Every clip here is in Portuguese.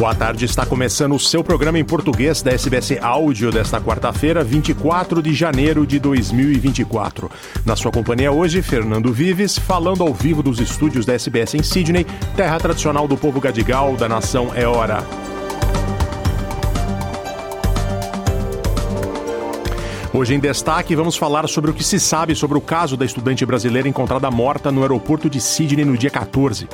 Boa tarde, está começando o seu programa em português da SBS Áudio desta quarta-feira, 24 de janeiro de 2024. Na sua companhia hoje, Fernando Vives, falando ao vivo dos estúdios da SBS em Sydney, terra tradicional do povo gadigal da nação É Hora. Hoje em destaque, vamos falar sobre o que se sabe sobre o caso da estudante brasileira encontrada morta no aeroporto de Sydney no dia 14.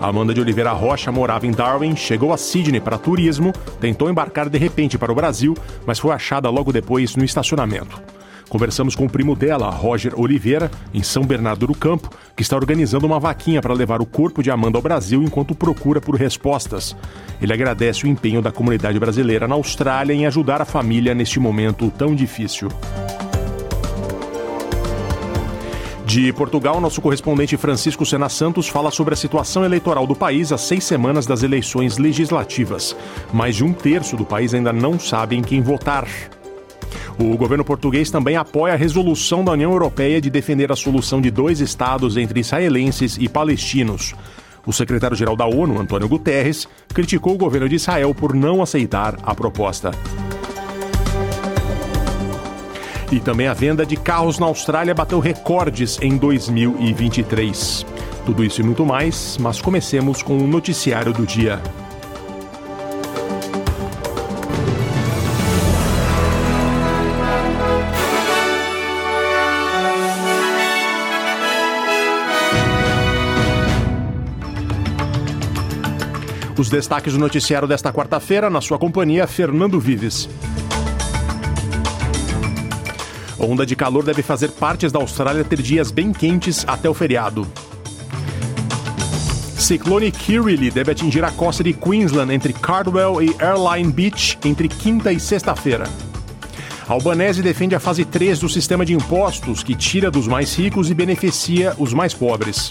Amanda de Oliveira Rocha morava em Darwin, chegou a Sydney para turismo, tentou embarcar de repente para o Brasil, mas foi achada logo depois no estacionamento. Conversamos com o primo dela, Roger Oliveira, em São Bernardo do Campo, que está organizando uma vaquinha para levar o corpo de Amanda ao Brasil enquanto procura por respostas. Ele agradece o empenho da comunidade brasileira na Austrália em ajudar a família neste momento tão difícil. De Portugal, nosso correspondente Francisco Sena Santos fala sobre a situação eleitoral do país às seis semanas das eleições legislativas. Mais de um terço do país ainda não sabe em quem votar. O governo português também apoia a resolução da União Europeia de defender a solução de dois estados entre israelenses e palestinos. O secretário-geral da ONU, Antônio Guterres, criticou o governo de Israel por não aceitar a proposta. E também a venda de carros na Austrália bateu recordes em 2023. Tudo isso e muito mais, mas comecemos com o noticiário do dia. Os destaques do noticiário desta quarta-feira, na sua companhia, Fernando Vives. Onda de calor deve fazer partes da Austrália ter dias bem quentes até o feriado. Ciclone Kirrily deve atingir a costa de Queensland entre Cardwell e Airline Beach entre quinta e sexta-feira. Albanese defende a fase 3 do sistema de impostos, que tira dos mais ricos e beneficia os mais pobres.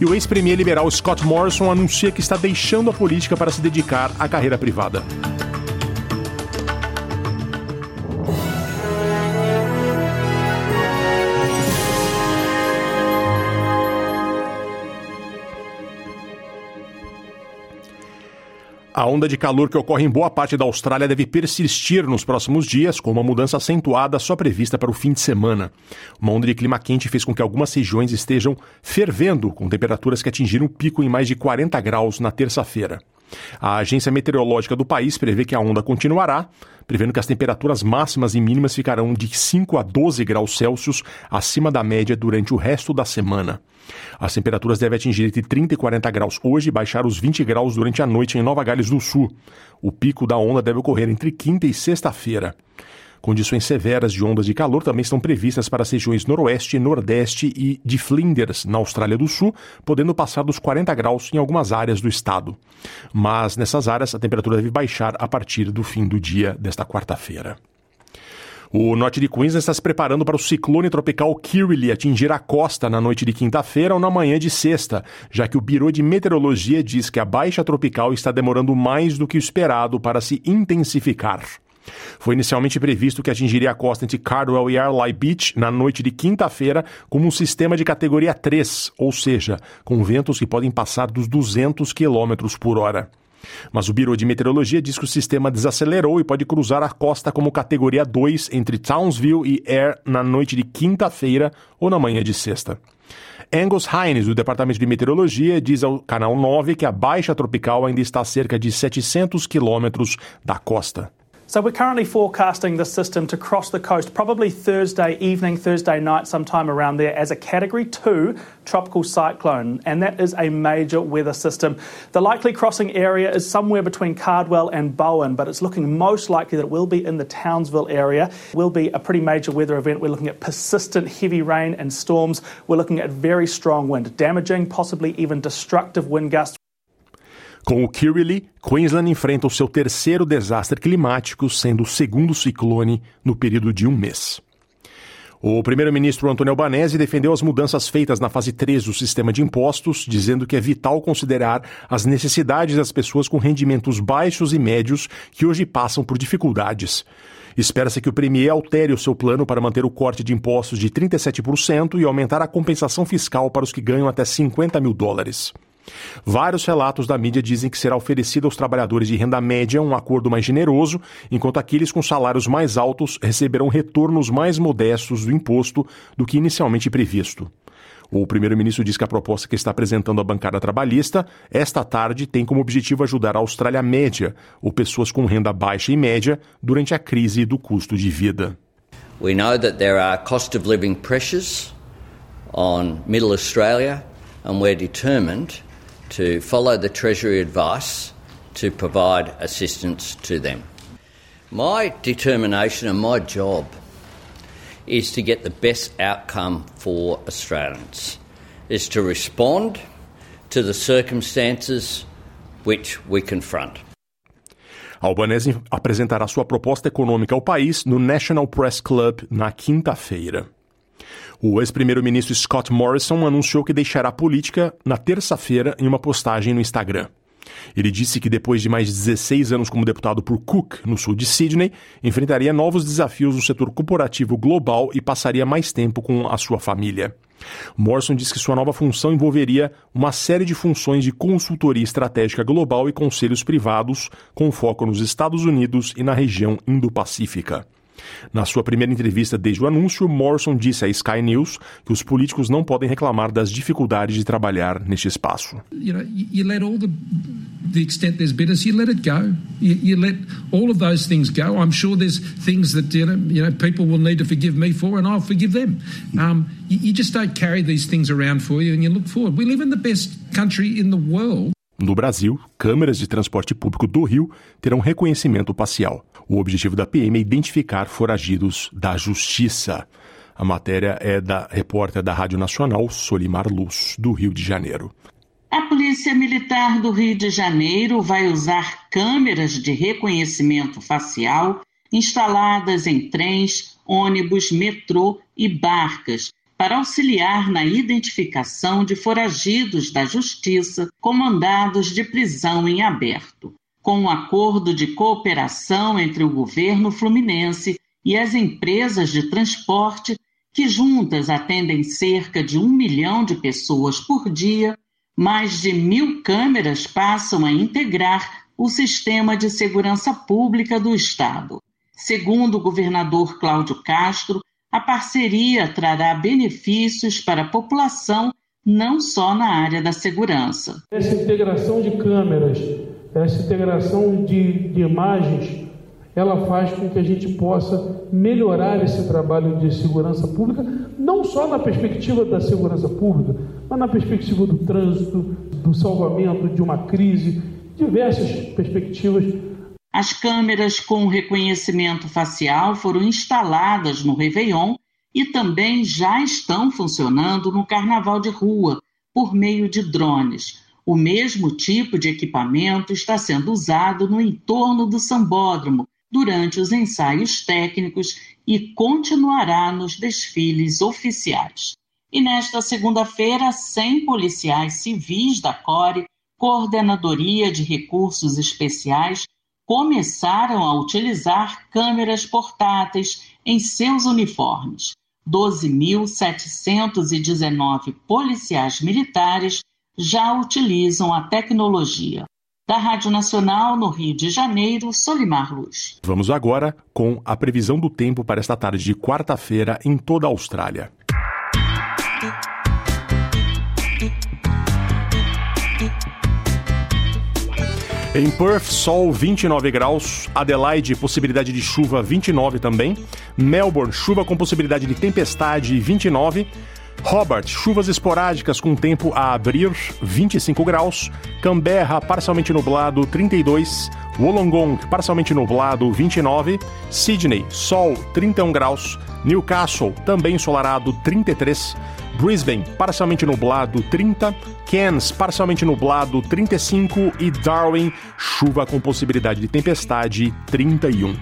E o ex-premier liberal Scott Morrison anuncia que está deixando a política para se dedicar à carreira privada. A onda de calor que ocorre em boa parte da Austrália deve persistir nos próximos dias, com uma mudança acentuada só prevista para o fim de semana. Uma onda de clima quente fez com que algumas regiões estejam fervendo, com temperaturas que atingiram o pico em mais de 40 graus na terça-feira. A agência meteorológica do país prevê que a onda continuará, prevendo que as temperaturas máximas e mínimas ficarão de 5 a 12 graus Celsius acima da média durante o resto da semana. As temperaturas devem atingir entre 30 e 40 graus hoje e baixar os 20 graus durante a noite em Nova Gales do Sul. O pico da onda deve ocorrer entre quinta e sexta-feira. Condições severas de ondas de calor também estão previstas para as regiões noroeste, nordeste e de Flinders, na Austrália do Sul, podendo passar dos 40 graus em algumas áreas do estado. Mas nessas áreas a temperatura deve baixar a partir do fim do dia desta quarta-feira. O norte de Queensland está se preparando para o ciclone tropical Kirrily atingir a costa na noite de quinta-feira ou na manhã de sexta, já que o Biro de Meteorologia diz que a baixa tropical está demorando mais do que o esperado para se intensificar. Foi inicialmente previsto que atingiria a costa entre Cardwell e Arley Beach na noite de quinta-feira como um sistema de categoria 3, ou seja, com ventos que podem passar dos 200 km por hora. Mas o Biro de Meteorologia diz que o sistema desacelerou e pode cruzar a costa como categoria 2 entre Townsville e Ayr na noite de quinta-feira ou na manhã de sexta. Angus Hines, do Departamento de Meteorologia, diz ao Canal 9 que a baixa tropical ainda está a cerca de 700 quilômetros da costa. So we're currently forecasting the system to cross the coast probably Thursday evening, Thursday night, sometime around there as a Category 2 tropical cyclone, and that is a major weather system. The likely crossing area is somewhere between Cardwell and Bowen, but it's looking most likely that it will be in the Townsville area. Will be a pretty major weather event. We're looking at persistent heavy rain and storms. We're looking at very strong wind, damaging, possibly even destructive wind gusts. Com o Kirrily, Queensland enfrenta o seu terceiro desastre climático, sendo o segundo ciclone no período de um mês. O primeiro-ministro Antônio Albanese defendeu as mudanças feitas na fase 3 do sistema de impostos, dizendo que é vital considerar as necessidades das pessoas com rendimentos baixos e médios que hoje passam por dificuldades. Espera-se que o Premier altere o seu plano para manter o corte de impostos de 37% e aumentar a compensação fiscal para os que ganham até 50 mil dólares. Vários relatos da mídia dizem que será oferecido aos trabalhadores de renda média um acordo mais generoso, enquanto aqueles com salários mais altos receberão retornos mais modestos do imposto do que inicialmente previsto. O primeiro-ministro diz que a proposta que está apresentando a bancada trabalhista esta tarde tem como objetivo ajudar a Austrália média, ou pessoas com renda baixa e média, durante a crise do custo de vida. We know that there are cost of living pressures on Middle Australia and we're determined to follow the Treasury advice to provide assistance to them. My determination and my job is to get the best outcome for Australians, is to respond to the circumstances which we confront. Albanese apresentará sua proposta econômica ao país no National Press Club na quinta-feira. O ex-primeiro-ministro Scott Morrison anunciou que deixará a política na terça-feira em uma postagem no Instagram. Ele disse que depois de mais de 16 anos como deputado por Cook, no sul de Sydney, enfrentaria novos desafios no setor corporativo global e passaria mais tempo com a sua família. Morrison disse que sua nova função envolveria uma série de funções de consultoria estratégica global e conselhos privados, com foco nos Estados Unidos e na região Indo-Pacífica. Na sua primeira entrevista desde o anúncio, Morrison disse à Sky News que os políticos não podem reclamar das dificuldades de trabalhar neste espaço. You know, you let all the the extent there's bitterness, you let it go. You, you let all of those things go. I'm sure there's things that you know, you know people will need to forgive me for, and I'll forgive them. Um, you, you just don't carry these things around for you, and you look forward. We live in the best country in the world. No Brasil, câmeras de transporte público do Rio terão reconhecimento facial. O objetivo da PM é identificar foragidos da justiça. A matéria é da repórter da Rádio Nacional, Solimar Luz, do Rio de Janeiro. A Polícia Militar do Rio de Janeiro vai usar câmeras de reconhecimento facial instaladas em trens, ônibus, metrô e barcas para auxiliar na identificação de foragidos da Justiça com mandados de prisão em aberto. Com um acordo de cooperação entre o governo fluminense e as empresas de transporte, que juntas atendem cerca de um milhão de pessoas por dia, mais de mil câmeras passam a integrar o sistema de segurança pública do Estado. Segundo o governador Cláudio Castro, a parceria trará benefícios para a população, não só na área da segurança. Essa integração de câmeras, essa integração de, de imagens, ela faz com que a gente possa melhorar esse trabalho de segurança pública, não só na perspectiva da segurança pública, mas na perspectiva do trânsito, do salvamento de uma crise, diversas perspectivas as câmeras com reconhecimento facial foram instaladas no Réveillon e também já estão funcionando no Carnaval de Rua, por meio de drones. O mesmo tipo de equipamento está sendo usado no entorno do sambódromo durante os ensaios técnicos e continuará nos desfiles oficiais. E nesta segunda-feira, 100 policiais civis da CORE, Coordenadoria de Recursos Especiais, começaram a utilizar câmeras portáteis em seus uniformes. 12.719 policiais militares já utilizam a tecnologia. Da Rádio Nacional, no Rio de Janeiro, Solimar Luz. Vamos agora com a previsão do tempo para esta tarde de quarta-feira em toda a Austrália. Em Perth, sol 29 graus. Adelaide, possibilidade de chuva 29 também. Melbourne, chuva com possibilidade de tempestade 29. Hobart, chuvas esporádicas com tempo a abrir, 25 graus. Canberra, parcialmente nublado, 32. Wollongong, parcialmente nublado, 29. Sydney, sol, 31 graus. Newcastle, também ensolarado, 33. Brisbane, parcialmente nublado, 30. Cairns, parcialmente nublado, 35. E Darwin, chuva com possibilidade de tempestade, 31.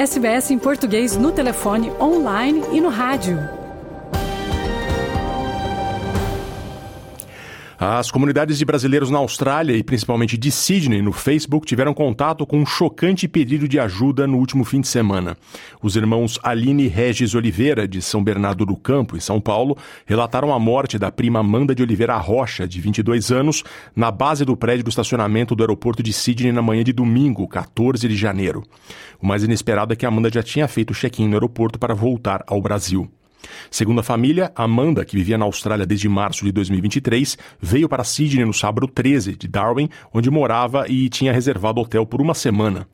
SBS em português no telefone, online e no rádio. As comunidades de brasileiros na Austrália e principalmente de Sydney no Facebook tiveram contato com um chocante pedido de ajuda no último fim de semana. Os irmãos Aline Regis Oliveira, de São Bernardo do Campo, em São Paulo, relataram a morte da prima Amanda de Oliveira Rocha, de 22 anos, na base do prédio do estacionamento do aeroporto de Sydney na manhã de domingo, 14 de janeiro. O mais inesperado é que Amanda já tinha feito check-in no aeroporto para voltar ao Brasil. Segundo a família, Amanda, que vivia na Austrália desde março de 2023, veio para Sydney no sábado 13 de Darwin, onde morava e tinha reservado hotel por uma semana.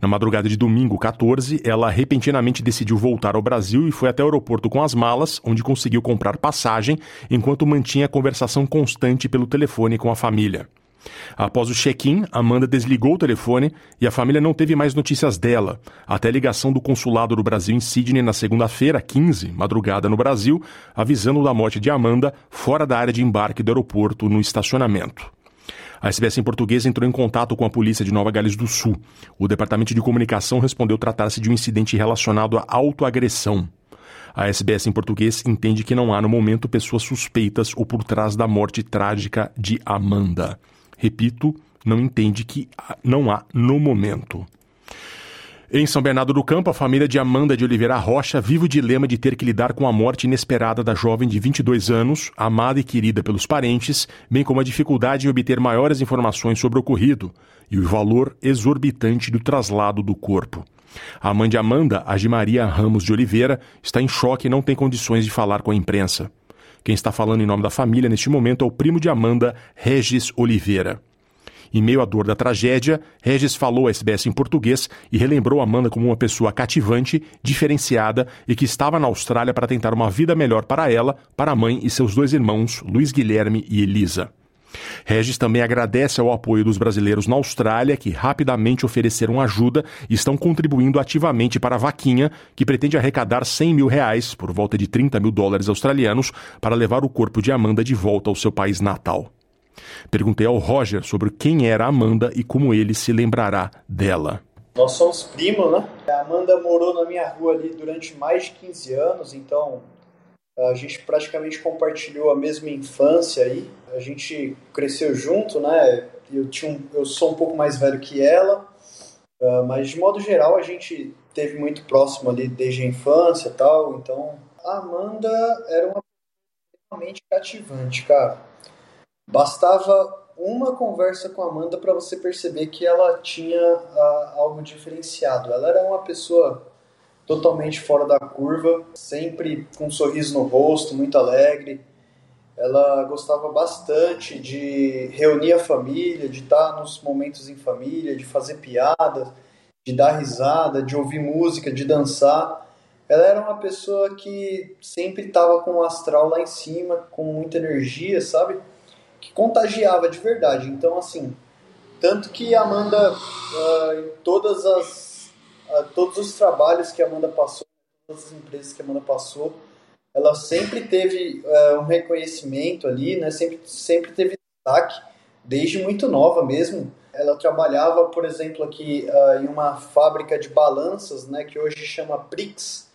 Na madrugada de domingo 14, ela repentinamente decidiu voltar ao Brasil e foi até o aeroporto com as malas, onde conseguiu comprar passagem, enquanto mantinha conversação constante pelo telefone com a família. Após o check-in, Amanda desligou o telefone e a família não teve mais notícias dela, até a ligação do consulado do Brasil em Sydney na segunda-feira, 15, madrugada no Brasil, avisando da morte de Amanda fora da área de embarque do aeroporto no estacionamento. A SBS em português entrou em contato com a polícia de Nova Gales do Sul. O departamento de comunicação respondeu tratar-se de um incidente relacionado à autoagressão. A SBS em português entende que não há no momento pessoas suspeitas ou por trás da morte trágica de Amanda. Repito, não entende que não há no momento. Em São Bernardo do Campo, a família de Amanda de Oliveira Rocha vive o dilema de ter que lidar com a morte inesperada da jovem de 22 anos, amada e querida pelos parentes, bem como a dificuldade em obter maiores informações sobre o ocorrido e o valor exorbitante do traslado do corpo. A mãe de Amanda, a Maria Ramos de Oliveira, está em choque e não tem condições de falar com a imprensa. Quem está falando em nome da família neste momento é o primo de Amanda, Regis Oliveira. Em meio à dor da tragédia, Regis falou a SBS em português e relembrou Amanda como uma pessoa cativante, diferenciada e que estava na Austrália para tentar uma vida melhor para ela, para a mãe e seus dois irmãos, Luiz Guilherme e Elisa. Regis também agradece ao apoio dos brasileiros na Austrália, que rapidamente ofereceram ajuda e estão contribuindo ativamente para a vaquinha, que pretende arrecadar 100 mil reais, por volta de 30 mil dólares australianos, para levar o corpo de Amanda de volta ao seu país natal. Perguntei ao Roger sobre quem era Amanda e como ele se lembrará dela. Nós somos primos, né? A Amanda morou na minha rua ali durante mais de 15 anos, então a gente praticamente compartilhou a mesma infância aí. A gente cresceu junto, né? Eu, tinha um, eu sou um pouco mais velho que ela, uh, mas de modo geral a gente teve muito próximo ali desde a infância e tal. Então a Amanda era uma extremamente cativante, cara. Bastava uma conversa com a Amanda para você perceber que ela tinha uh, algo diferenciado. Ela era uma pessoa totalmente fora da curva, sempre com um sorriso no rosto, muito alegre. Ela gostava bastante de reunir a família, de estar nos momentos em família, de fazer piadas, de dar risada, de ouvir música, de dançar. Ela era uma pessoa que sempre estava com o astral lá em cima, com muita energia, sabe? Que contagiava de verdade. Então, assim, tanto que a Amanda, uh, em todas as todos os trabalhos que a Amanda passou, todas as empresas que a Amanda passou, ela sempre teve uh, um reconhecimento ali, né? Sempre, sempre teve destaque, desde muito nova mesmo. Ela trabalhava, por exemplo, aqui uh, em uma fábrica de balanças, né? Que hoje chama Prix,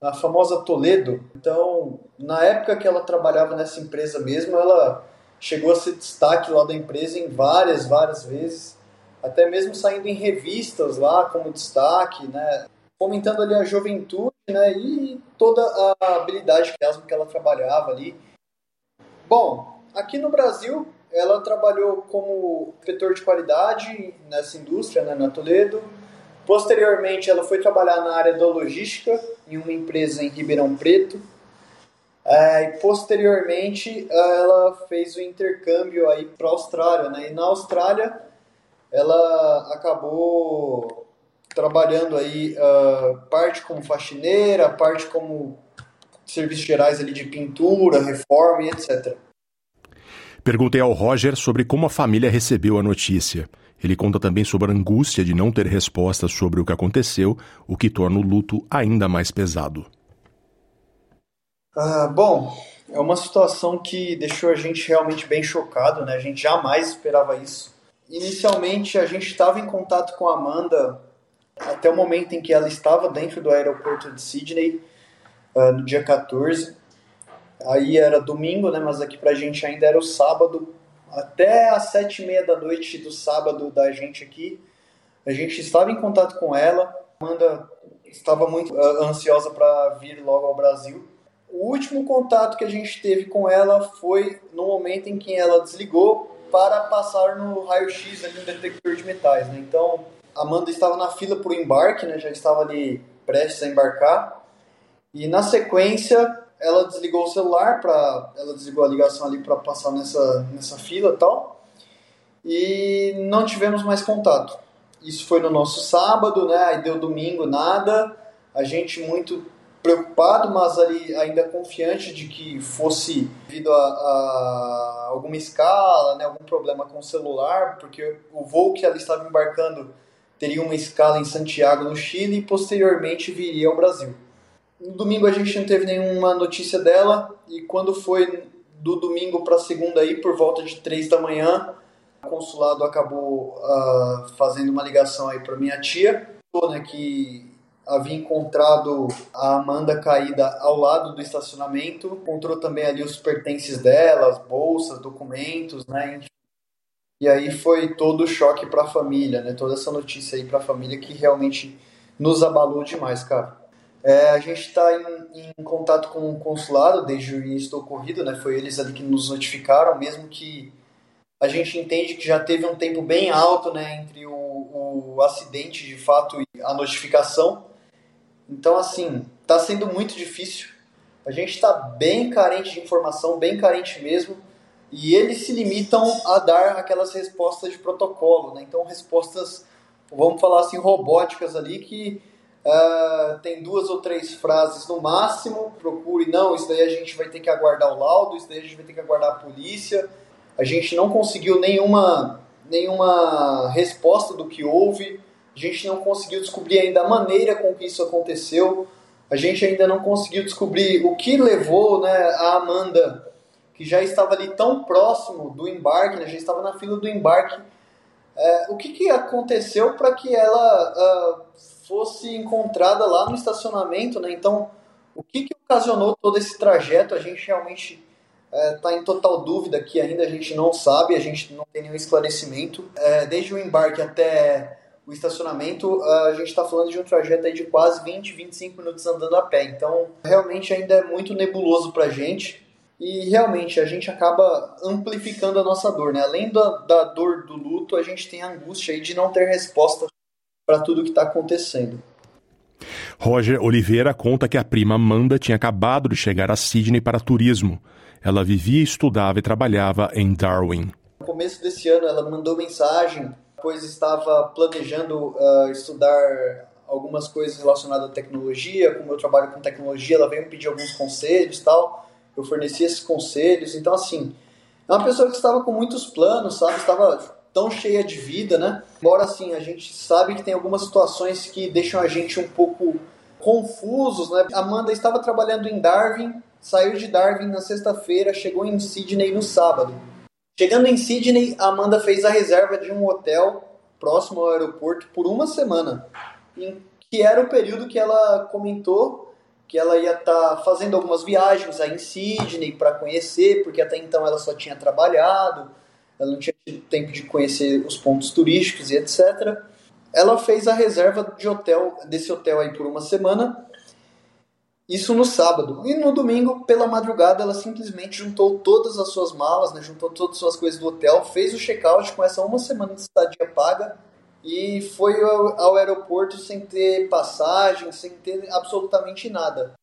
a famosa Toledo. Então, na época que ela trabalhava nessa empresa mesmo, ela chegou a ser destaque lá da empresa em várias, várias vezes até mesmo saindo em revistas lá como destaque, né? Fomentando ali a juventude, né, e toda a habilidade que ela trabalhava ali. Bom, aqui no Brasil, ela trabalhou como inspetor de qualidade nessa indústria, né, na Toledo. Posteriormente, ela foi trabalhar na área da logística em uma empresa em Ribeirão Preto. É, e posteriormente, ela fez o intercâmbio aí para a Austrália, né? E na Austrália, ela acabou trabalhando aí uh, parte como faxineira, parte como serviços gerais ali de pintura, reforma e etc. Perguntei ao Roger sobre como a família recebeu a notícia. Ele conta também sobre a angústia de não ter respostas sobre o que aconteceu, o que torna o luto ainda mais pesado. Ah, bom, é uma situação que deixou a gente realmente bem chocado, né? A gente jamais esperava isso. Inicialmente, a gente estava em contato com a Amanda até o momento em que ela estava dentro do aeroporto de Sydney, uh, no dia 14. Aí era domingo, né? Mas aqui pra gente ainda era o sábado. Até às sete e meia da noite do sábado da gente aqui, a gente estava em contato com ela. Amanda estava muito uh, ansiosa para vir logo ao Brasil. O último contato que a gente teve com ela foi no momento em que ela desligou para passar no raio-x ali no detector de metais, né? Então, Amanda estava na fila para o embarque, né? Já estava ali prestes a embarcar. E na sequência, ela desligou o celular para ela desligou a ligação ali para passar nessa nessa fila tal e não tivemos mais contato isso foi no nosso sábado né aí deu domingo nada a gente muito preocupado mas ali ainda confiante de que fosse devido a, a alguma escala né algum problema com o celular porque o voo que ela estava embarcando teria uma escala em Santiago no Chile e posteriormente viria ao Brasil. No domingo a gente não teve nenhuma notícia dela e quando foi do domingo para segunda aí por volta de três da manhã, o consulado acabou uh, fazendo uma ligação aí para minha tia, né, que havia encontrado a Amanda caída ao lado do estacionamento, encontrou também ali os pertences dela, as bolsas, documentos, né. E aí foi todo o choque para a família, né? Toda essa notícia aí para a família que realmente nos abalou demais, cara. É, a gente está em, em, contato com o consulado desde o início do ocorrido, né? Foi eles ali que nos notificaram, mesmo que a gente entende que já teve um tempo bem alto, né, entre o, o acidente de fato e a notificação. Então, assim, está sendo muito difícil. A gente está bem carente de informação, bem carente mesmo, e eles se limitam a dar aquelas respostas de protocolo, né? Então, respostas, vamos falar assim, robóticas ali que Uh, tem duas ou três frases no máximo. Procure, não, isso daí a gente vai ter que aguardar o laudo, isso daí a gente vai ter que aguardar a polícia. A gente não conseguiu nenhuma, nenhuma resposta do que houve. A gente não conseguiu descobrir ainda a maneira com que isso aconteceu. A gente ainda não conseguiu descobrir o que levou né, a Amanda, que já estava ali tão próximo do embarque, né, já estava na fila do embarque. É, o que, que aconteceu para que ela uh, fosse encontrada lá no estacionamento, né? Então, o que, que ocasionou todo esse trajeto? A gente realmente está é, em total dúvida aqui ainda, a gente não sabe, a gente não tem nenhum esclarecimento. É, desde o embarque até o estacionamento, a gente está falando de um trajeto aí de quase 20, 25 minutos andando a pé. Então, realmente ainda é muito nebuloso para a gente. E realmente a gente acaba amplificando a nossa dor, né? Além da, da dor do luto, a gente tem a angústia aí de não ter resposta para tudo que está acontecendo. Roger Oliveira conta que a prima Amanda tinha acabado de chegar a Sydney para turismo. Ela vivia, estudava e trabalhava em Darwin. No começo desse ano, ela mandou mensagem, pois estava planejando uh, estudar algumas coisas relacionadas à tecnologia. Como eu trabalho com tecnologia, ela veio me pedir alguns conselhos tal. Eu forneci esses conselhos. Então, assim, é uma pessoa que estava com muitos planos, sabe? Estava tão cheia de vida, né? Embora assim, a gente sabe que tem algumas situações que deixam a gente um pouco confusos, né? Amanda estava trabalhando em Darwin, saiu de Darwin na sexta-feira, chegou em Sydney no sábado. Chegando em Sydney, Amanda fez a reserva de um hotel próximo ao aeroporto por uma semana, em que era o período que ela comentou que ela ia estar tá fazendo algumas viagens aí em Sydney para conhecer, porque até então ela só tinha trabalhado, ela não tinha tido tempo de conhecer os pontos turísticos e etc. Ela fez a reserva de hotel desse hotel aí por uma semana Isso no sábado. E no domingo, pela madrugada, ela simplesmente juntou todas as suas malas, né, juntou todas as suas coisas do hotel, fez o check-out com essa uma semana de estadia paga e foi ao, ao aeroporto sem ter passagem, sem ter absolutamente nada.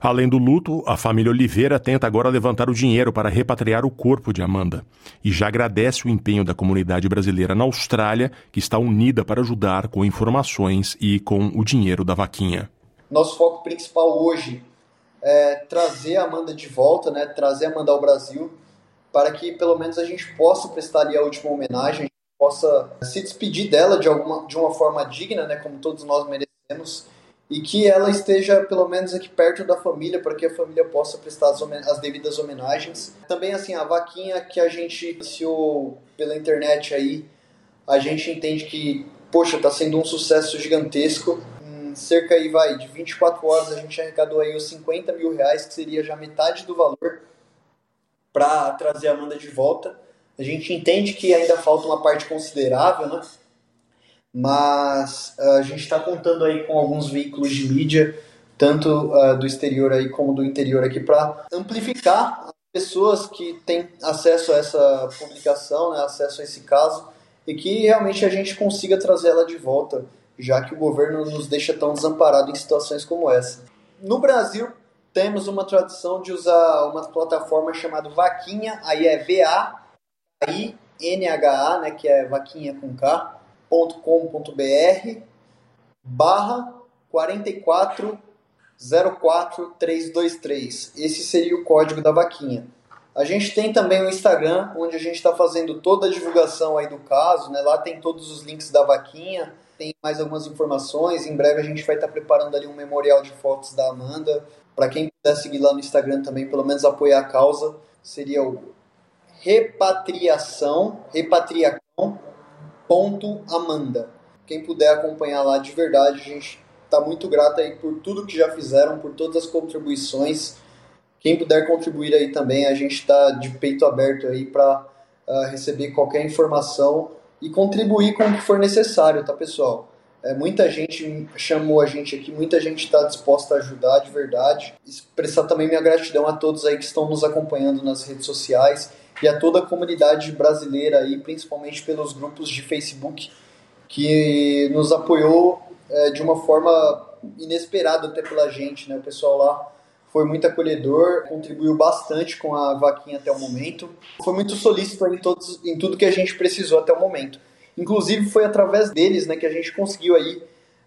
Além do luto, a família Oliveira tenta agora levantar o dinheiro para repatriar o corpo de Amanda e já agradece o empenho da comunidade brasileira na Austrália, que está unida para ajudar com informações e com o dinheiro da vaquinha. Nosso foco principal hoje é trazer a Amanda de volta, né, trazer a Amanda ao Brasil, para que pelo menos a gente possa prestar ali a última homenagem, a possa se despedir dela de, alguma, de uma forma digna, né, como todos nós merecemos e que ela esteja pelo menos aqui perto da família para que a família possa prestar as, as, devidas homenagens. Também assim a vaquinha que a gente iniciou pela internet aí, a gente entende que poxa está sendo um sucesso gigantesco. Cerca aí vai de 24 horas a gente arrecadou aí os 50 mil reais que seria já metade do valor para trazer a Amanda de volta. A gente entende que ainda falta uma parte considerável, né? mas uh, a gente está contando aí com alguns veículos de mídia, tanto uh, do exterior aí como do interior aqui, para amplificar as pessoas que têm acesso a essa publicação, né, acesso a esse caso, e que realmente a gente consiga trazer ela de volta, já que o governo nos deixa tão desamparado em situações como essa. No Brasil, temos uma tradição de usar uma plataforma chamada Vaquinha, aí é V-A-I-N-H-A, né, que é Vaquinha com K, com.br barra 4404323. Esse seria o código da vaquinha. A gente tem também o Instagram, onde a gente está fazendo toda a divulgação aí do caso, né? Lá tem todos os links da vaquinha, tem mais algumas informações. Em breve a gente vai estar preparando ali um memorial de fotos da Amanda. Para quem puder seguir lá no Instagram também, pelo menos apoiar a causa, seria o repatriação, repatriação ponto Amanda. Quem puder acompanhar lá de verdade, a gente está muito grato aí por tudo que já fizeram, por todas as contribuições. Quem puder contribuir aí também, a gente está de peito aberto aí para uh, ah, receber qualquer informação e contribuir com o que for necessário, tá pessoal? É, muita gente chamou a gente aqui, muita gente está disposta a ajudar de verdade. Expressar também minha gratidão a todos aí que estão nos acompanhando nas redes sociais e a toda a comunidade brasileira aí, principalmente pelos grupos de Facebook que nos apoiou é, de uma forma inesperada até pela gente, né? O pessoal lá foi muito acolhedor, contribuiu bastante com a vaquinha até o momento. Foi muito solícito em, todos, em tudo que a gente precisou até o momento. Inclusive foi através deles né, que a gente conseguiu aí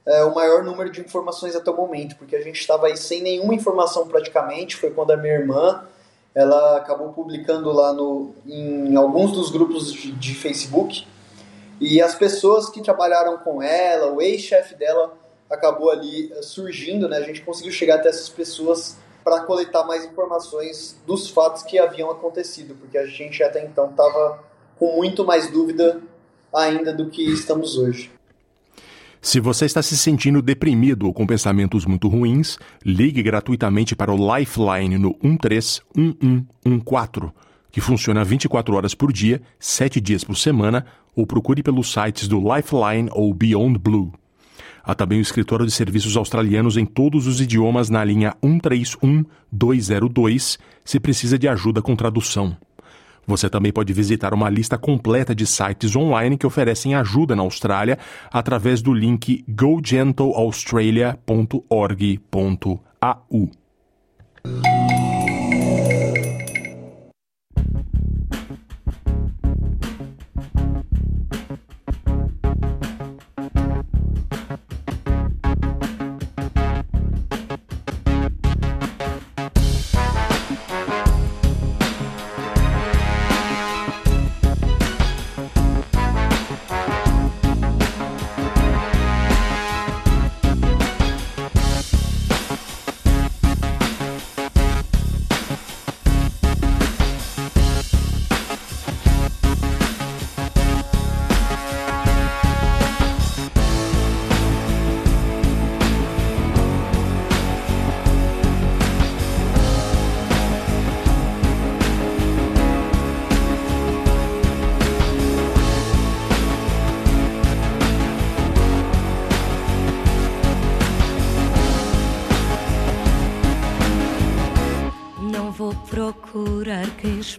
é, o maior número de informações até o momento, porque a gente estava aí sem nenhuma informação praticamente. Foi quando a minha irmã ela acabou publicando lá no, em alguns dos grupos de, de Facebook e as pessoas que trabalharam com ela, o ex-chefe dela acabou ali eh, surgindo, né? A gente conseguiu chegar até essas pessoas para coletar mais informações dos fatos que haviam acontecido, porque a gente até então estava com muito mais dúvida ainda do que estamos hoje. Se você está se sentindo deprimido ou com pensamentos muito ruins, ligue gratuitamente para o Lifeline no 131114, que funciona 24 horas por dia, 7 dias por semana, ou procure pelos sites do Lifeline ou Beyond Blue. Há também o escritório de serviços australianos em todos os idiomas na linha 131 202, se precisa de ajuda com tradução. Você também pode visitar uma lista completa de sites online que oferecem ajuda na Austrália através do link gogentleaustralia.org.au.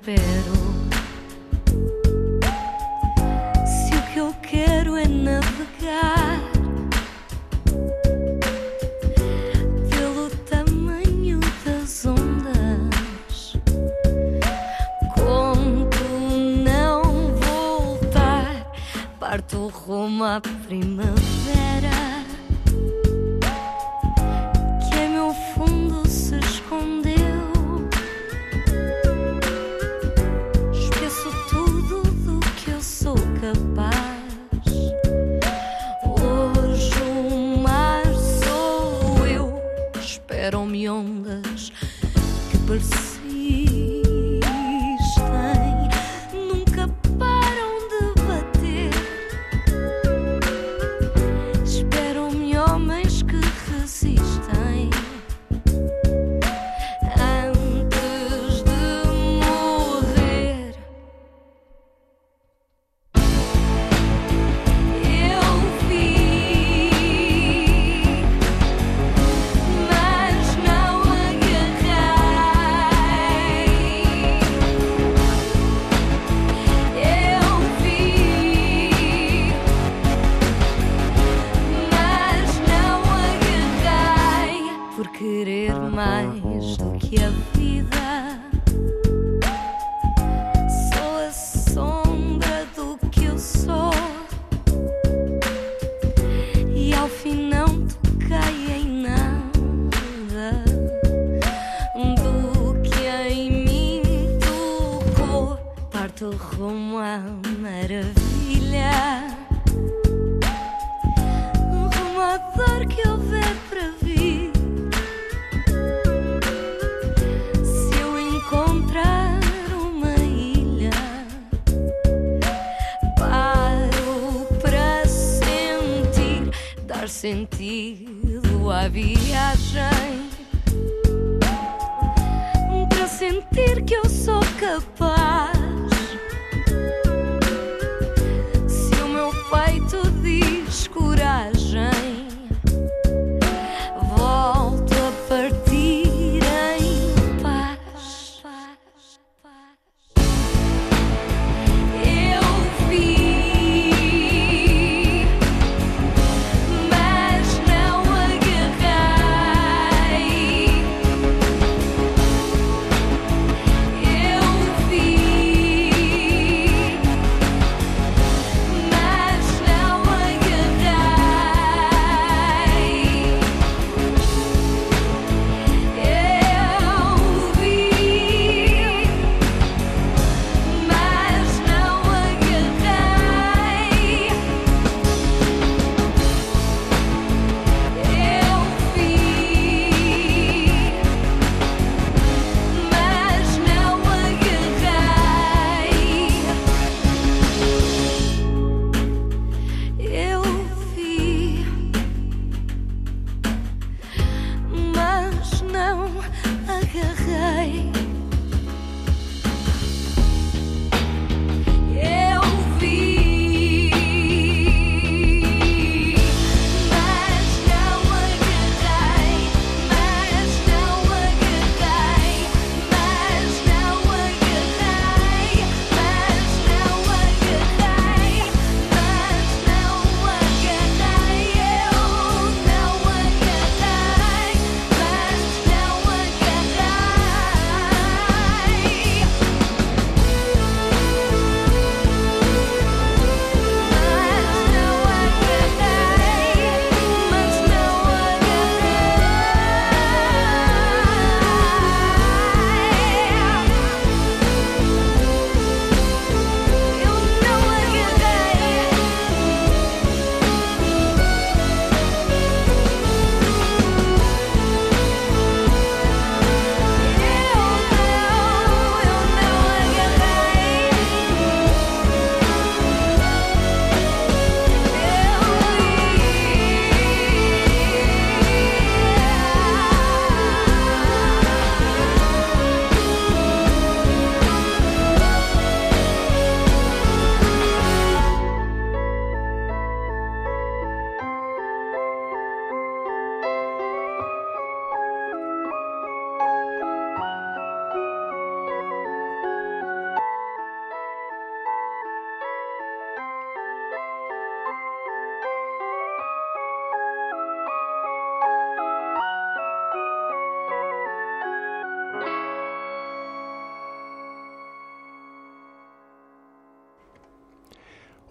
been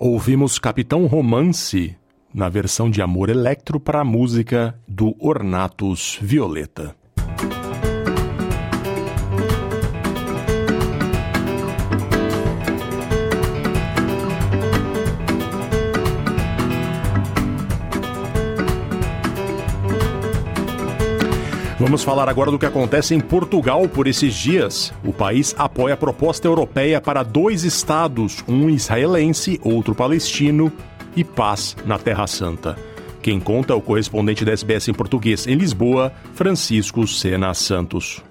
Ouvimos Capitão Romance na versão de Amor Electro para a música do Ornatus Violeta. Vamos falar agora do que acontece em Portugal por esses dias. O país apoia a proposta europeia para dois estados, um israelense, outro palestino, e paz na Terra Santa. Quem conta é o correspondente da SBS em português em Lisboa, Francisco Sena Santos.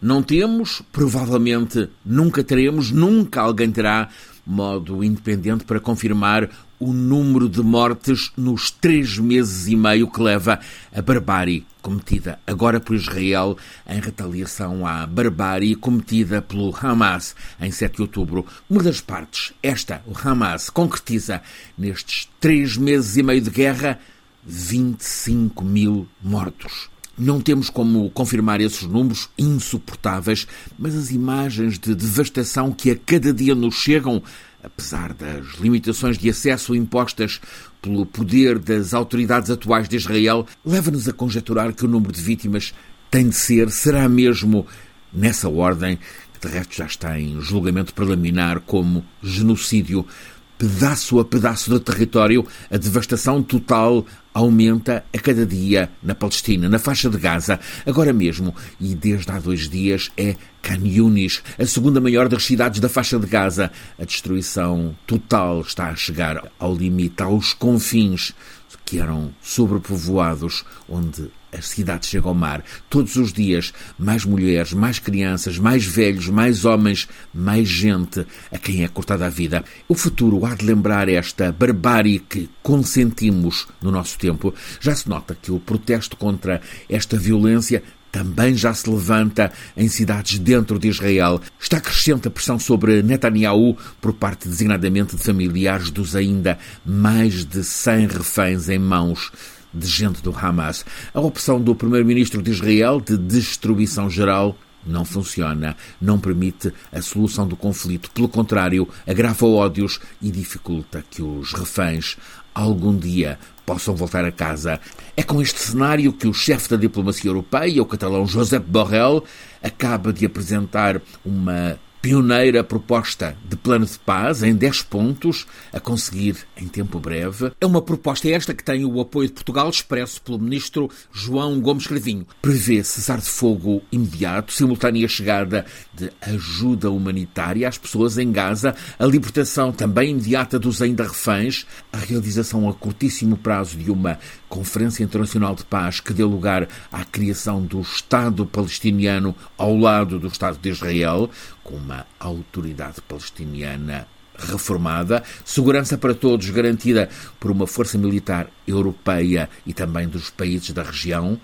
Não temos, provavelmente nunca teremos, nunca alguém terá modo independente para confirmar o número de mortes nos três meses e meio que leva a barbárie cometida agora por Israel em retaliação à barbárie cometida pelo Hamas em 7 de outubro. Uma das partes, esta, o Hamas, concretiza nestes três meses e meio de guerra 25 mil mortos. Não temos como confirmar esses números insuportáveis, mas as imagens de devastação que a cada dia nos chegam, apesar das limitações de acesso impostas pelo poder das autoridades atuais de Israel, leva-nos a conjecturar que o número de vítimas tem de ser, será mesmo nessa ordem, que de resto já está em julgamento preliminar como genocídio pedaço a pedaço do território, a devastação total aumenta a cada dia na Palestina, na faixa de Gaza. Agora mesmo, e desde há dois dias, é Khan a segunda maior das cidades da faixa de Gaza. A destruição total está a chegar ao limite, aos confins que eram sobrepovoados, onde as cidades chegam ao mar. Todos os dias, mais mulheres, mais crianças, mais velhos, mais homens, mais gente a quem é cortada a vida. O futuro há de lembrar esta barbárie que consentimos no nosso tempo. Já se nota que o protesto contra esta violência também já se levanta em cidades dentro de Israel. Está crescente a pressão sobre Netanyahu por parte designadamente de familiares dos ainda mais de 100 reféns em mãos de gente do Hamas. A opção do primeiro-ministro de Israel de destruição geral não funciona, não permite a solução do conflito. Pelo contrário, agrava ódios e dificulta que os reféns algum dia possam voltar a casa. É com este cenário que o chefe da diplomacia europeia, o catalão Josep Borrell, acaba de apresentar uma pioneira proposta de plano de paz em 10 pontos, a conseguir em tempo breve. É uma proposta esta que tem o apoio de Portugal, expresso pelo ministro João Gomes Cravinho. Prevê cessar de fogo imediato, simultânea chegada de ajuda humanitária às pessoas em Gaza, a libertação também imediata dos ainda reféns, a realização a curtíssimo prazo de uma Conferência Internacional de Paz que dê lugar à criação do Estado palestiniano ao lado do Estado de Israel, com uma autoridade palestiniana reformada, segurança para todos garantida por uma força militar europeia e também dos países da região,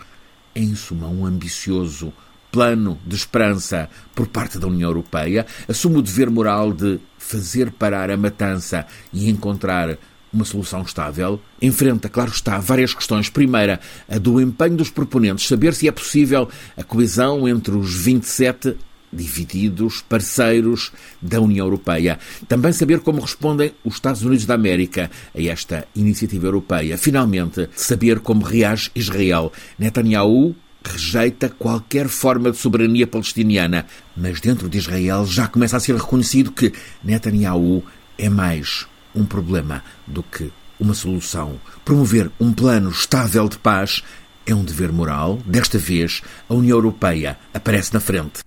em suma, um ambicioso plano de esperança por parte da União Europeia, assume o dever moral de fazer parar a matança e encontrar uma solução estável, enfrenta, claro está, várias questões. Primeira, a do empenho dos proponentes, saber se é possível a coesão entre os 27 divididos parceiros da União Europeia. Também saber como respondem os Estados Unidos da América a esta iniciativa europeia. Finalmente, saber como reage Israel. Netanyahu rejeita qualquer forma de soberania palestiniana, mas dentro de Israel já começa a ser reconhecido que Netanyahu é mais um problema do que uma solução. Promover um plano estável de paz é um dever moral. Desta vez, a União Europeia aparece na frente.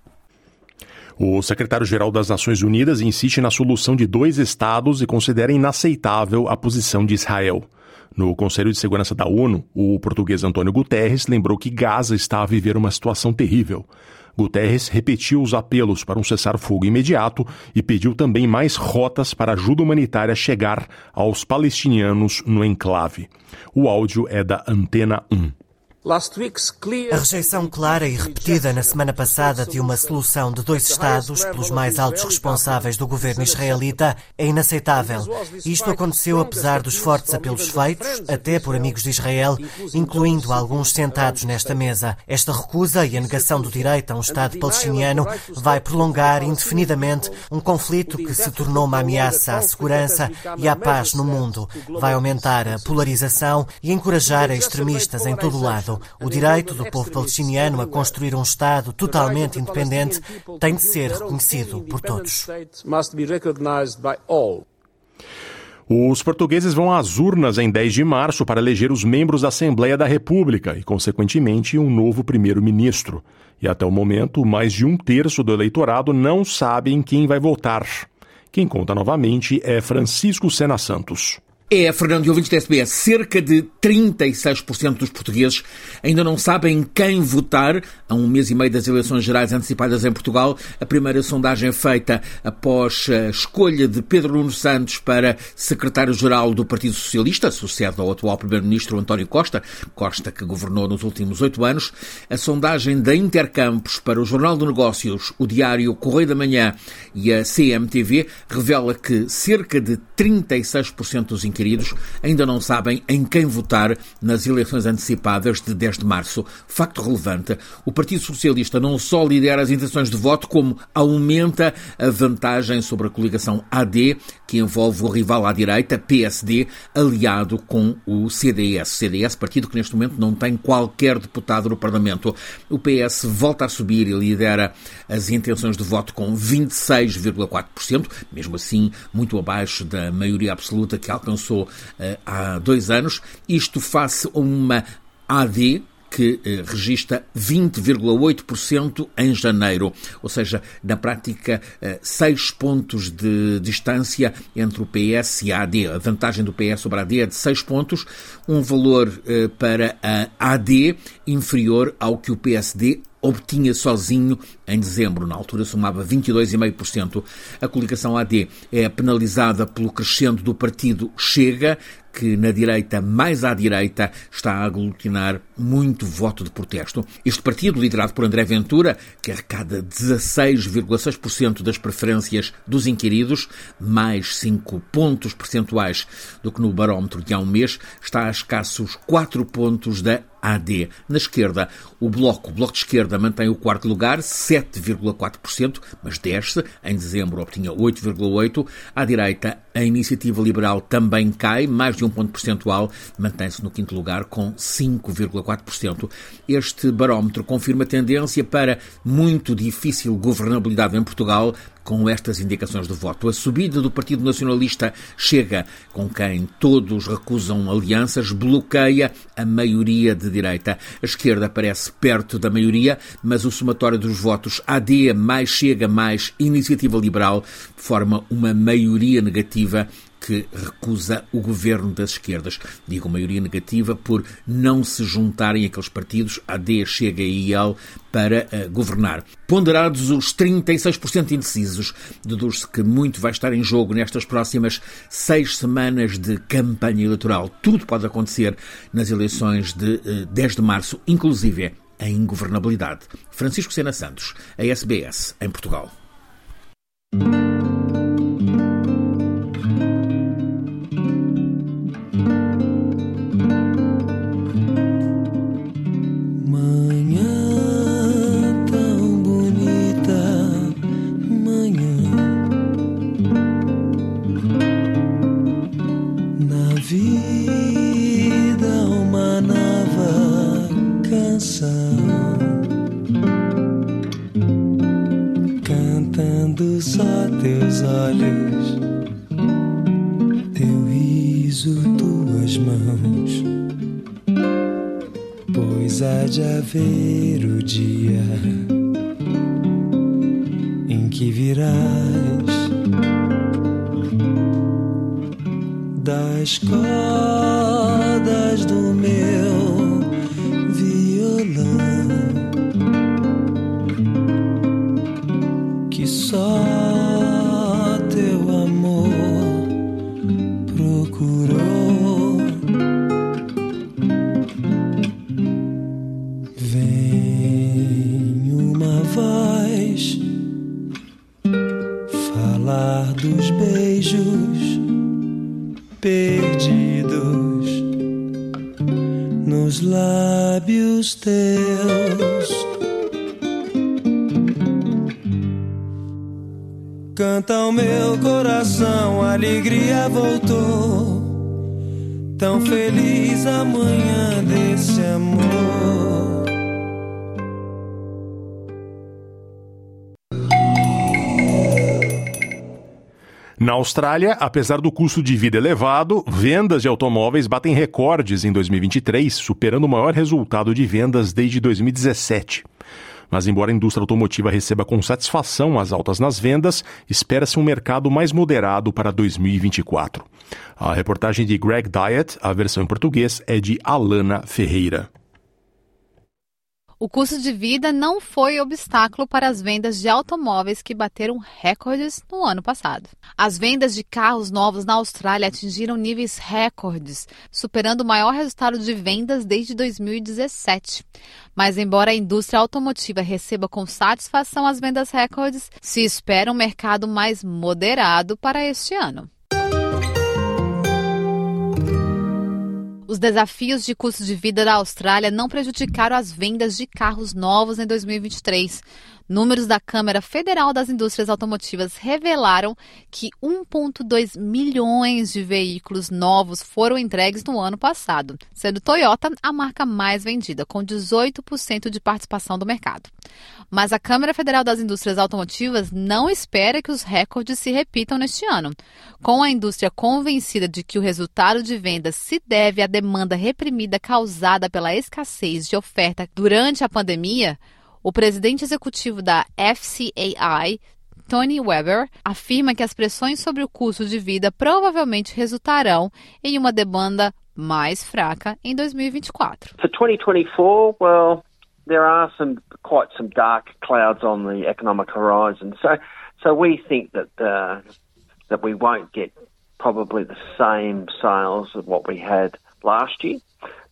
O secretário-geral das Nações Unidas insiste na solução de dois estados e considera inaceitável a posição de Israel. No Conselho de Segurança da ONU, o português Antônio Guterres lembrou que Gaza está a viver uma situação terrível. Guterres repetiu os apelos para um cessar-fogo imediato e pediu também mais rotas para ajuda humanitária chegar aos palestinianos no enclave. O áudio é da Antena 1. A rejeição clara e repetida na semana passada de uma solução de dois Estados pelos mais altos responsáveis do governo israelita é inaceitável. Isto aconteceu apesar dos fortes apelos feitos, até por amigos de Israel, incluindo alguns sentados nesta mesa. Esta recusa e a negação do direito a um Estado palestiniano vai prolongar indefinidamente um conflito que se tornou uma ameaça à segurança e à paz no mundo. Vai aumentar a polarização e encorajar extremistas em todo o lado. O direito do povo palestiniano a construir um Estado totalmente independente tem de ser reconhecido por todos. Os portugueses vão às urnas em 10 de março para eleger os membros da Assembleia da República e, consequentemente, um novo primeiro-ministro. E até o momento, mais de um terço do eleitorado não sabe em quem vai votar. Quem conta novamente é Francisco Sena Santos. É, Fernando e ouvintes da SBS, cerca de 36% dos portugueses ainda não sabem quem votar a um mês e meio das eleições gerais antecipadas em Portugal. A primeira sondagem é feita após a escolha de Pedro Nuno Santos para secretário-geral do Partido Socialista, sucede ao atual primeiro-ministro António Costa, Costa que governou nos últimos oito anos. A sondagem da Intercampos para o Jornal de Negócios, o Diário Correio da Manhã e a CMTV revela que cerca de 36% dos inquiridos ainda não sabem em quem votar nas eleições antecipadas de 10 de março. Facto relevante, o Partido Socialista não só lidera as intenções de voto, como aumenta a vantagem sobre a coligação AD, que envolve o rival à direita, PSD, aliado com o CDS. CDS, partido que neste momento não tem qualquer deputado no Parlamento. O PS volta a subir e lidera as intenções de voto com 26,4%, mesmo assim muito abaixo da maioria absoluta que alcançou uh, há dois anos. Isto face a uma AD, que eh, registra 20,8% em janeiro, ou seja, na prática, eh, seis pontos de distância entre o PS e a AD. A vantagem do PS sobre a AD é de seis pontos, um valor eh, para a AD inferior ao que o PSD obtinha sozinho em dezembro. Na altura somava 22,5%. A coligação AD é penalizada pelo crescendo do partido Chega, que na direita, mais à direita, está a aglutinar muito voto de protesto. Este partido, liderado por André Ventura, que arrecada 16,6% das preferências dos inquiridos, mais 5 pontos percentuais do que no barómetro de há um mês, está a escassos 4 pontos da AD. Na esquerda, o Bloco, o Bloco de Esquerda, mantém o quarto lugar, 7,4%, mas desce. Em dezembro obtinha 8,8%. À direita, a Iniciativa Liberal também cai, mais de um ponto percentual, mantém-se no quinto lugar com 5,4%. Este barómetro confirma tendência para muito difícil governabilidade em Portugal, com estas indicações de voto. A subida do Partido Nacionalista chega, com quem todos recusam alianças, bloqueia a maioria de direita. A esquerda parece perto da maioria, mas o somatório dos votos AD mais Chega mais Iniciativa Liberal forma uma maioria negativa que recusa o governo das esquerdas. Digo maioria negativa por não se juntarem aqueles partidos, AD, Chega e IEL, para uh, governar. Ponderados os 36% indecisos, deduz-se que muito vai estar em jogo nestas próximas seis semanas de campanha eleitoral. Tudo pode acontecer nas eleições de uh, eh, 10 de março, inclusive a ingovernabilidade. Francisco Sena Santos, a SBS, em Portugal. Falar dos beijos perdidos nos lábios teus. Canta o meu coração, a alegria voltou. Tão feliz amanhã desse amor. Na Austrália, apesar do custo de vida elevado, vendas de automóveis batem recordes em 2023, superando o maior resultado de vendas desde 2017. Mas, embora a indústria automotiva receba com satisfação as altas nas vendas, espera-se um mercado mais moderado para 2024. A reportagem de Greg Diet, a versão em português, é de Alana Ferreira. O custo de vida não foi obstáculo para as vendas de automóveis que bateram recordes no ano passado. As vendas de carros novos na Austrália atingiram níveis recordes, superando o maior resultado de vendas desde 2017. Mas, embora a indústria automotiva receba com satisfação as vendas recordes, se espera um mercado mais moderado para este ano. Os desafios de custo de vida da Austrália não prejudicaram as vendas de carros novos em 2023. Números da Câmara Federal das Indústrias Automotivas revelaram que 1,2 milhões de veículos novos foram entregues no ano passado, sendo Toyota a marca mais vendida, com 18% de participação do mercado. Mas a Câmara Federal das Indústrias Automotivas não espera que os recordes se repitam neste ano. Com a indústria convencida de que o resultado de vendas se deve à demanda reprimida causada pela escassez de oferta durante a pandemia, o presidente executivo da FCAI, Tony Weber, afirma que as pressões sobre o custo de vida provavelmente resultarão em uma demanda mais fraca em 2024. For 2024, well, there are some quite some dark clouds on the economic horizon. So, so we think that uh, that we won't get probably the same sales of what we had last year.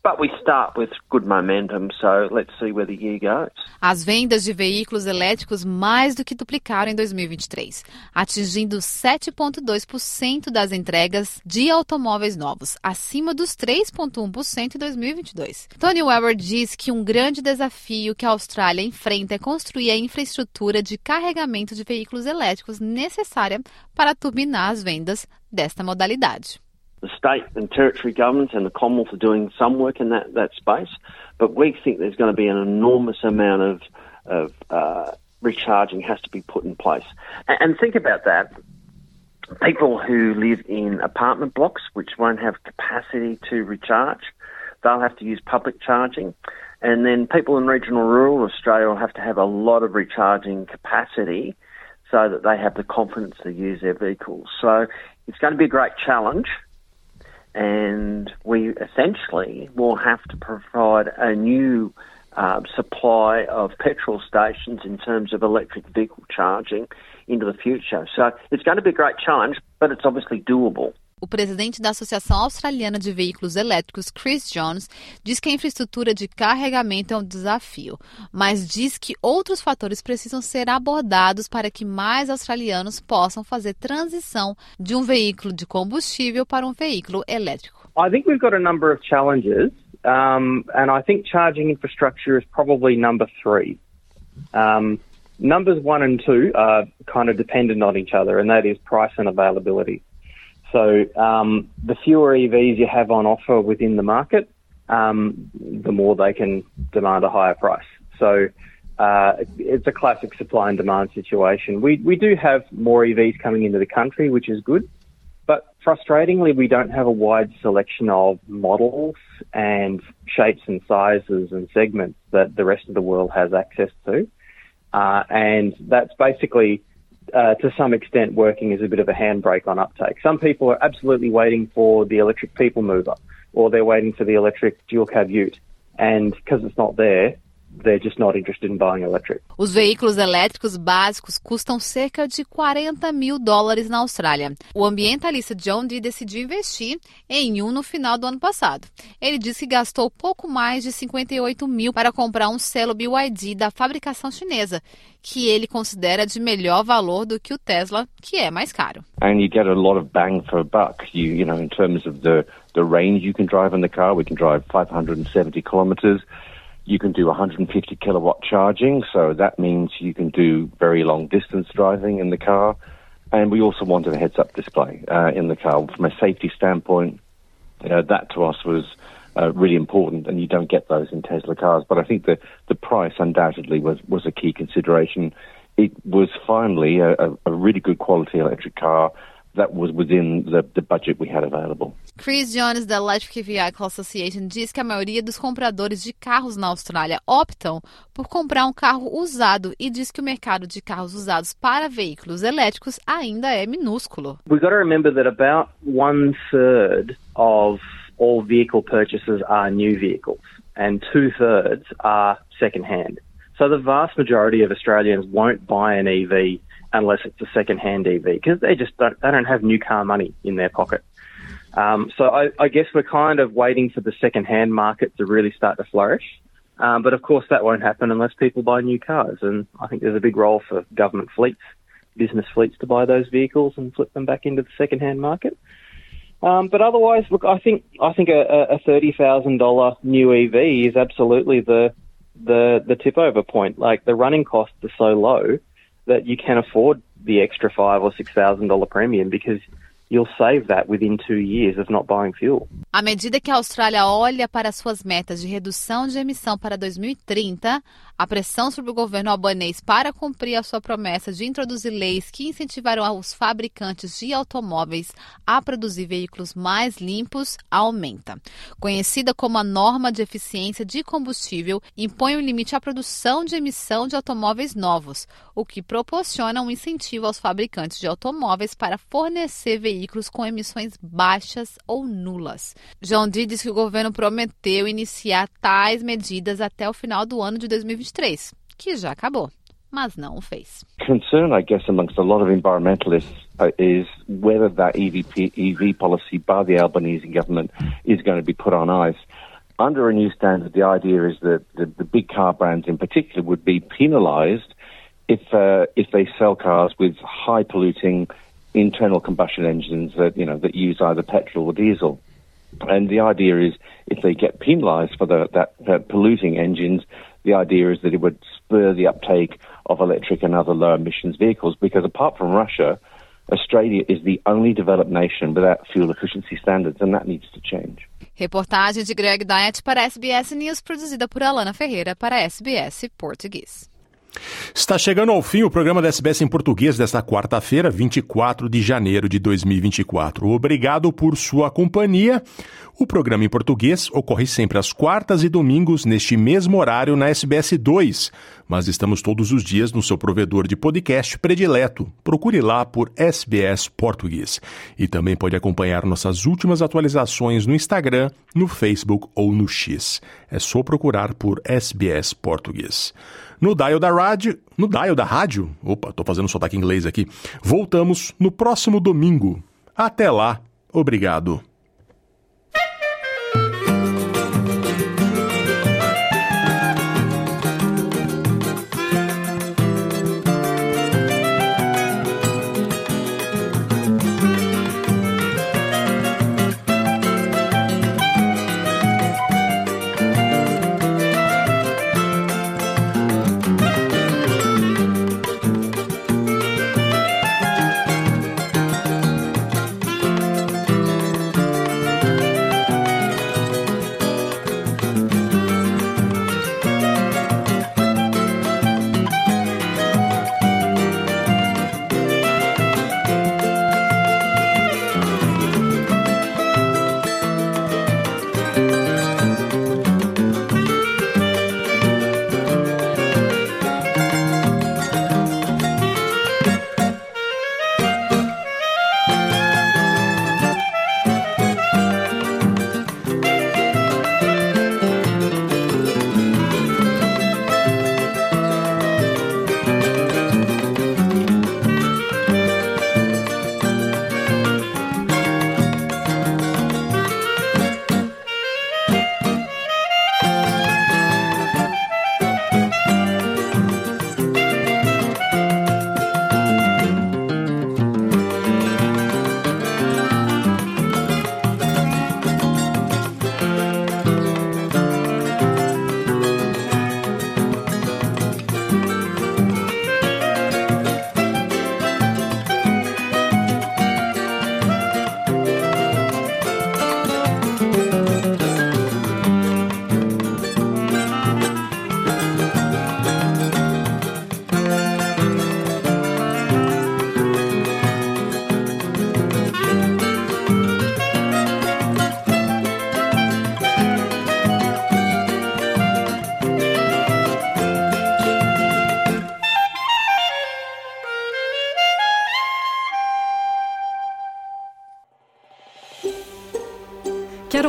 But we start with good momentum, so let's see where the year goes. As vendas de veículos elétricos mais do que duplicaram em 2023, atingindo 7,2% das entregas de automóveis novos, acima dos 3,1% em 2022. Tony Weber diz que um grande desafio que a Austrália enfrenta é construir a infraestrutura de carregamento de veículos elétricos necessária para turbinar as vendas desta modalidade. The state and territory governments and the Commonwealth are doing some work in that, that space, but we think there's going to be an enormous amount of, of uh, recharging has to be put in place. And, and think about that. People who live in apartment blocks which won't have capacity to recharge, they'll have to use public charging. And then people in regional rural Australia will have to have a lot of recharging capacity so that they have the confidence to use their vehicles. So it's going to be a great challenge and we essentially will have to provide a new uh, supply of petrol stations in terms of electric vehicle charging into the future. So it's going to be a great challenge, but it's obviously doable. O presidente da Associação Australiana de Veículos Elétricos, Chris Jones, diz que a infraestrutura de carregamento é um desafio, mas diz que outros fatores precisam ser abordados para que mais australianos possam fazer transição de um veículo de combustível para um veículo elétrico. I think we've got a number of challenges, um, and I think charging infrastructure is probably number three. Um, numbers one and two are kind of dependent on each other, and that is price and availability. So um, the fewer EVs you have on offer within the market, um, the more they can demand a higher price. So uh, it's a classic supply and demand situation. We we do have more EVs coming into the country, which is good, but frustratingly, we don't have a wide selection of models and shapes and sizes and segments that the rest of the world has access to, uh, and that's basically uh, to some extent working as a bit of a handbrake on uptake. Some people are absolutely waiting for the electric people mover or they're waiting for the electric dual cab ute. And because it's not there, they're just not interested in buying electric. Os veículos elétricos básicos custam cerca de 40 mil dólares na Austrália. O ambientalista John Dee decidiu investir em um no final do ano passado. Ele disse que gastou pouco mais de 58 mil para comprar um selo BYD da fabricação chinesa, que ele considera de melhor valor do que o Tesla, que é mais caro. And you get a lot of bang for a buck. You, you know, in terms of the the range you can drive in the car, we can drive 570 kilometers. You can do 150 kilowatt charging, so that means you can do very long distance driving in the car. And we also wanted a heads up display uh, in the car. From a safety standpoint, you know, that to us was uh, really important, and you don't get those in Tesla cars. But I think the, the price undoubtedly was, was a key consideration. It was finally a, a really good quality electric car that was within the, the budget we had available. Chris Jones, da Electric Vehicle Association, diz que a maioria dos compradores de carros na Austrália optam por comprar um carro usado e diz que o mercado de carros usados para veículos elétricos ainda é minúsculo. We've got to remember that about one third of all vehicle purchases are new vehicles and two thirds are second hand. So the vast majority of Australians won't buy an EV unless it's a second-hand EV because they just don't they don't have new car money in their pocket. Um, so I, I, guess we're kind of waiting for the second-hand market to really start to flourish. Um, but of course, that won't happen unless people buy new cars. And I think there's a big role for government fleets, business fleets, to buy those vehicles and flip them back into the second-hand market. Um, but otherwise, look, I think I think a, a thirty thousand dollar new EV is absolutely the the the tip over point. Like the running costs are so low that you can afford the extra five or six thousand dollar premium because you'll save that within two years of not buying fuel. À medida que a Austrália olha para suas metas de redução de emissão para 2030, a pressão sobre o governo albanês para cumprir a sua promessa de introduzir leis que incentivarão os fabricantes de automóveis a produzir veículos mais limpos aumenta. Conhecida como a norma de eficiência de combustível, impõe um limite à produção de emissão de automóveis novos, o que proporciona um incentivo aos fabricantes de automóveis para fornecer veículos com emissões baixas ou nulas. João Dee diz que o governo prometeu iniciar tais medidas até o final do ano de 2023, que já acabou. Mas não o fez. Concern, I guess, amongst a lot of environmentalists uh, is whether that EVP, EV policy by the Albanese government is going to be put on ice. Under a new standard, the idea is that the, the big car brands in particular would be penalised if uh, if they sell cars with high polluting internal combustion engines that you know that use either petrol or diesel. And the idea is if they get penalised for the, that, that polluting engines, the idea is that it would spur the uptake of electric and other low emissions vehicles because apart from Russia, Australia is the only developed nation without fuel efficiency standards, and that needs to change. Reportagem de Greg Diet para SBS News, produzida por Alana Ferreira para SBS Português. Está chegando ao fim o programa da SBS em português desta quarta-feira, 24 de janeiro de 2024. Obrigado por sua companhia. O programa em português ocorre sempre às quartas e domingos neste mesmo horário na SBS 2, mas estamos todos os dias no seu provedor de podcast predileto. Procure lá por SBS Português. E também pode acompanhar nossas últimas atualizações no Instagram, no Facebook ou no X. É só procurar por SBS Português. No dial da rádio, no dial da rádio, opa, tô fazendo um sotaque inglês aqui. Voltamos no próximo domingo. Até lá. Obrigado.